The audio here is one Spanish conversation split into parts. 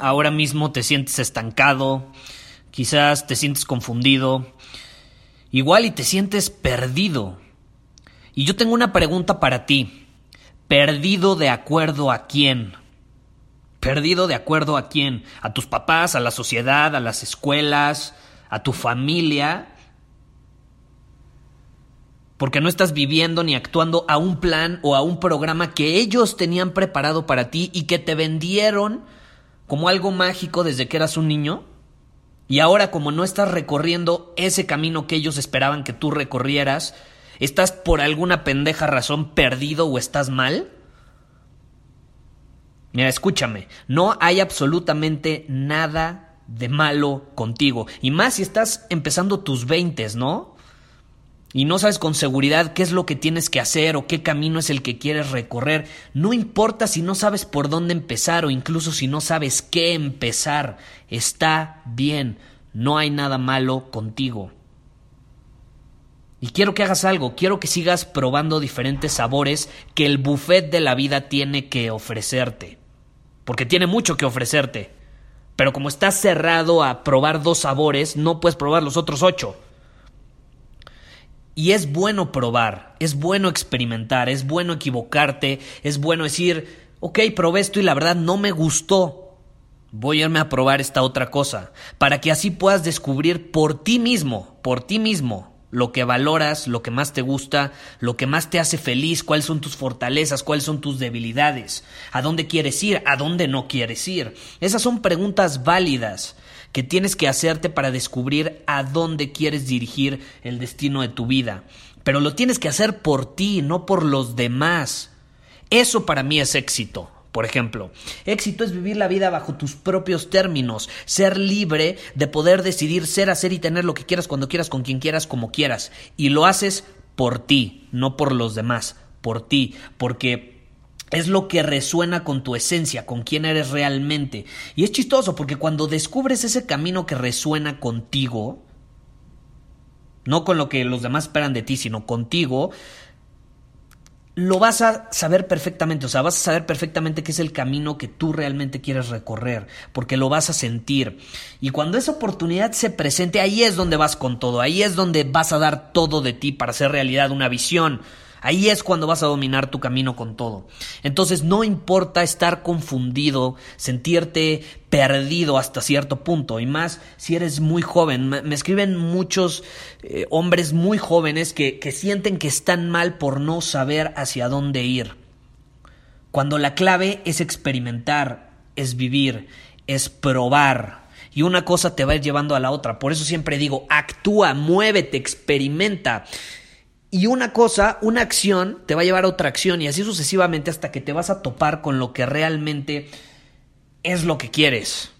ahora mismo te sientes estancado, quizás te sientes confundido, igual y te sientes perdido. Y yo tengo una pregunta para ti. ¿Perdido de acuerdo a quién? ¿Perdido de acuerdo a quién? ¿A tus papás, a la sociedad, a las escuelas, a tu familia? Porque no estás viviendo ni actuando a un plan o a un programa que ellos tenían preparado para ti y que te vendieron como algo mágico desde que eras un niño? Y ahora como no estás recorriendo ese camino que ellos esperaban que tú recorrieras, ¿estás por alguna pendeja razón perdido o estás mal? Mira, escúchame, no hay absolutamente nada de malo contigo. Y más si estás empezando tus veintes, ¿no? Y no sabes con seguridad qué es lo que tienes que hacer o qué camino es el que quieres recorrer, no importa si no sabes por dónde empezar o incluso si no sabes qué empezar, está bien, no hay nada malo contigo. Y quiero que hagas algo, quiero que sigas probando diferentes sabores que el buffet de la vida tiene que ofrecerte. Porque tiene mucho que ofrecerte. Pero como estás cerrado a probar dos sabores, no puedes probar los otros ocho. Y es bueno probar, es bueno experimentar, es bueno equivocarte, es bueno decir, ok, probé esto y la verdad no me gustó. Voy a irme a probar esta otra cosa, para que así puedas descubrir por ti mismo, por ti mismo, lo que valoras, lo que más te gusta, lo que más te hace feliz, cuáles son tus fortalezas, cuáles son tus debilidades, a dónde quieres ir, a dónde no quieres ir. Esas son preguntas válidas que tienes que hacerte para descubrir a dónde quieres dirigir el destino de tu vida. Pero lo tienes que hacer por ti, no por los demás. Eso para mí es éxito. Por ejemplo, éxito es vivir la vida bajo tus propios términos, ser libre de poder decidir ser, hacer y tener lo que quieras cuando quieras, con quien quieras, como quieras. Y lo haces por ti, no por los demás, por ti, porque es lo que resuena con tu esencia, con quién eres realmente. Y es chistoso porque cuando descubres ese camino que resuena contigo, no con lo que los demás esperan de ti, sino contigo, lo vas a saber perfectamente, o sea, vas a saber perfectamente qué es el camino que tú realmente quieres recorrer, porque lo vas a sentir. Y cuando esa oportunidad se presente, ahí es donde vas con todo, ahí es donde vas a dar todo de ti para hacer realidad una visión. Ahí es cuando vas a dominar tu camino con todo. Entonces no importa estar confundido, sentirte perdido hasta cierto punto, y más si eres muy joven. Me, escriben muchos eh, hombres muy jóvenes que, que sienten que están mal por no saber hacia dónde ir. Cuando la clave es experimentar, es vivir, es probar, y una cosa te va a ir llevando a la otra. Por eso siempre digo, actúa, muévete, experimenta. Y una cosa, una acción, te va a llevar a otra acción y así sucesivamente hasta que te vas a topar con lo que realmente es lo que quieres.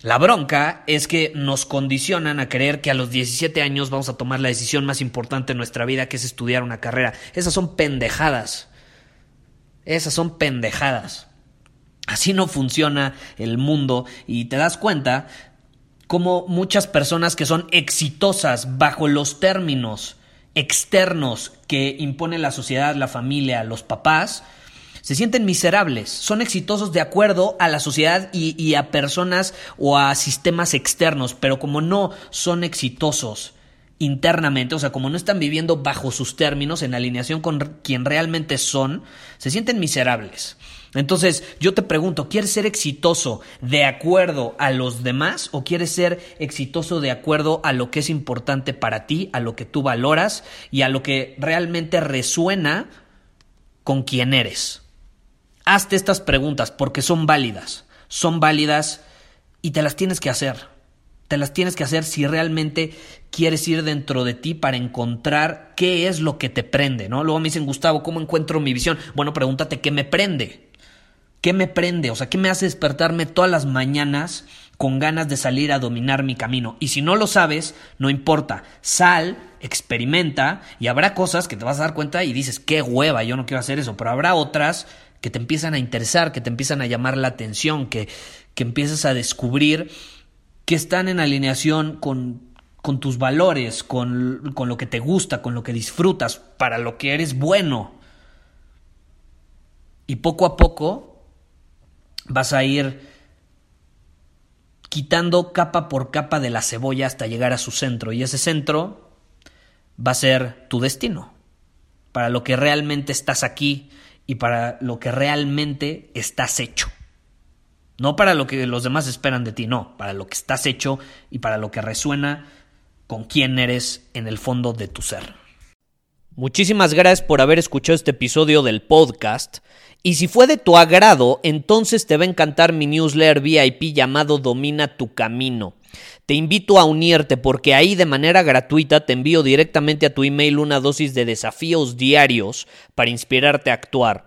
La bronca es que nos condicionan a creer que a los 17 años vamos a tomar la decisión más importante de nuestra vida, que es estudiar una carrera. Esas son pendejadas. Esas son pendejadas. Así no funciona el mundo y te das cuenta como muchas personas que son exitosas bajo los términos externos que impone la sociedad, la familia, los papás, se sienten miserables, son exitosos de acuerdo a la sociedad y, a personas o a sistemas externos, pero como no son exitosos internamente, o sea, como no están viviendo bajo sus términos, en alineación con quien realmente son, se sienten miserables. Entonces, yo te pregunto, ¿quieres ser exitoso de acuerdo a los demás o quieres ser exitoso de acuerdo a lo que es importante para ti, a lo que tú valoras y a lo que realmente resuena con quien eres? Hazte estas preguntas porque son válidas, son válidas y te las tienes que hacer. Te las tienes que hacer si realmente quieres ir dentro de ti para encontrar qué es lo que te prende, ¿no? Luego me dicen, Gustavo, ¿cómo encuentro mi visión? Bueno, pregúntate qué me prende. ¿Qué me prende? O sea, ¿qué me hace despertarme todas las mañanas con ganas de salir a dominar mi camino? Y si no lo sabes, no importa. Sal, experimenta y habrá cosas que te vas a dar cuenta y dices, qué hueva, yo no quiero hacer eso. Pero habrá otras que te empiezan a interesar, que te empiezan a llamar la atención, que, que empiezas a descubrir que están en alineación con, con tus valores, con, con lo que te gusta, con lo que disfrutas, para lo que eres bueno. Y poco a poco vas a ir quitando capa por capa de la cebolla hasta llegar a su centro. Y ese centro va a ser tu destino, para lo que realmente estás aquí y para lo que realmente estás hecho. No para lo que los demás esperan de ti, no, para lo que estás hecho y para lo que resuena con quién eres en el fondo de tu ser. Muchísimas gracias por haber escuchado este episodio del podcast. Y si fue de tu agrado, entonces te va a encantar mi newsletter VIP llamado Domina tu Camino. Te invito a unirte porque ahí de manera gratuita te envío directamente a tu email una dosis de desafíos diarios para inspirarte a actuar.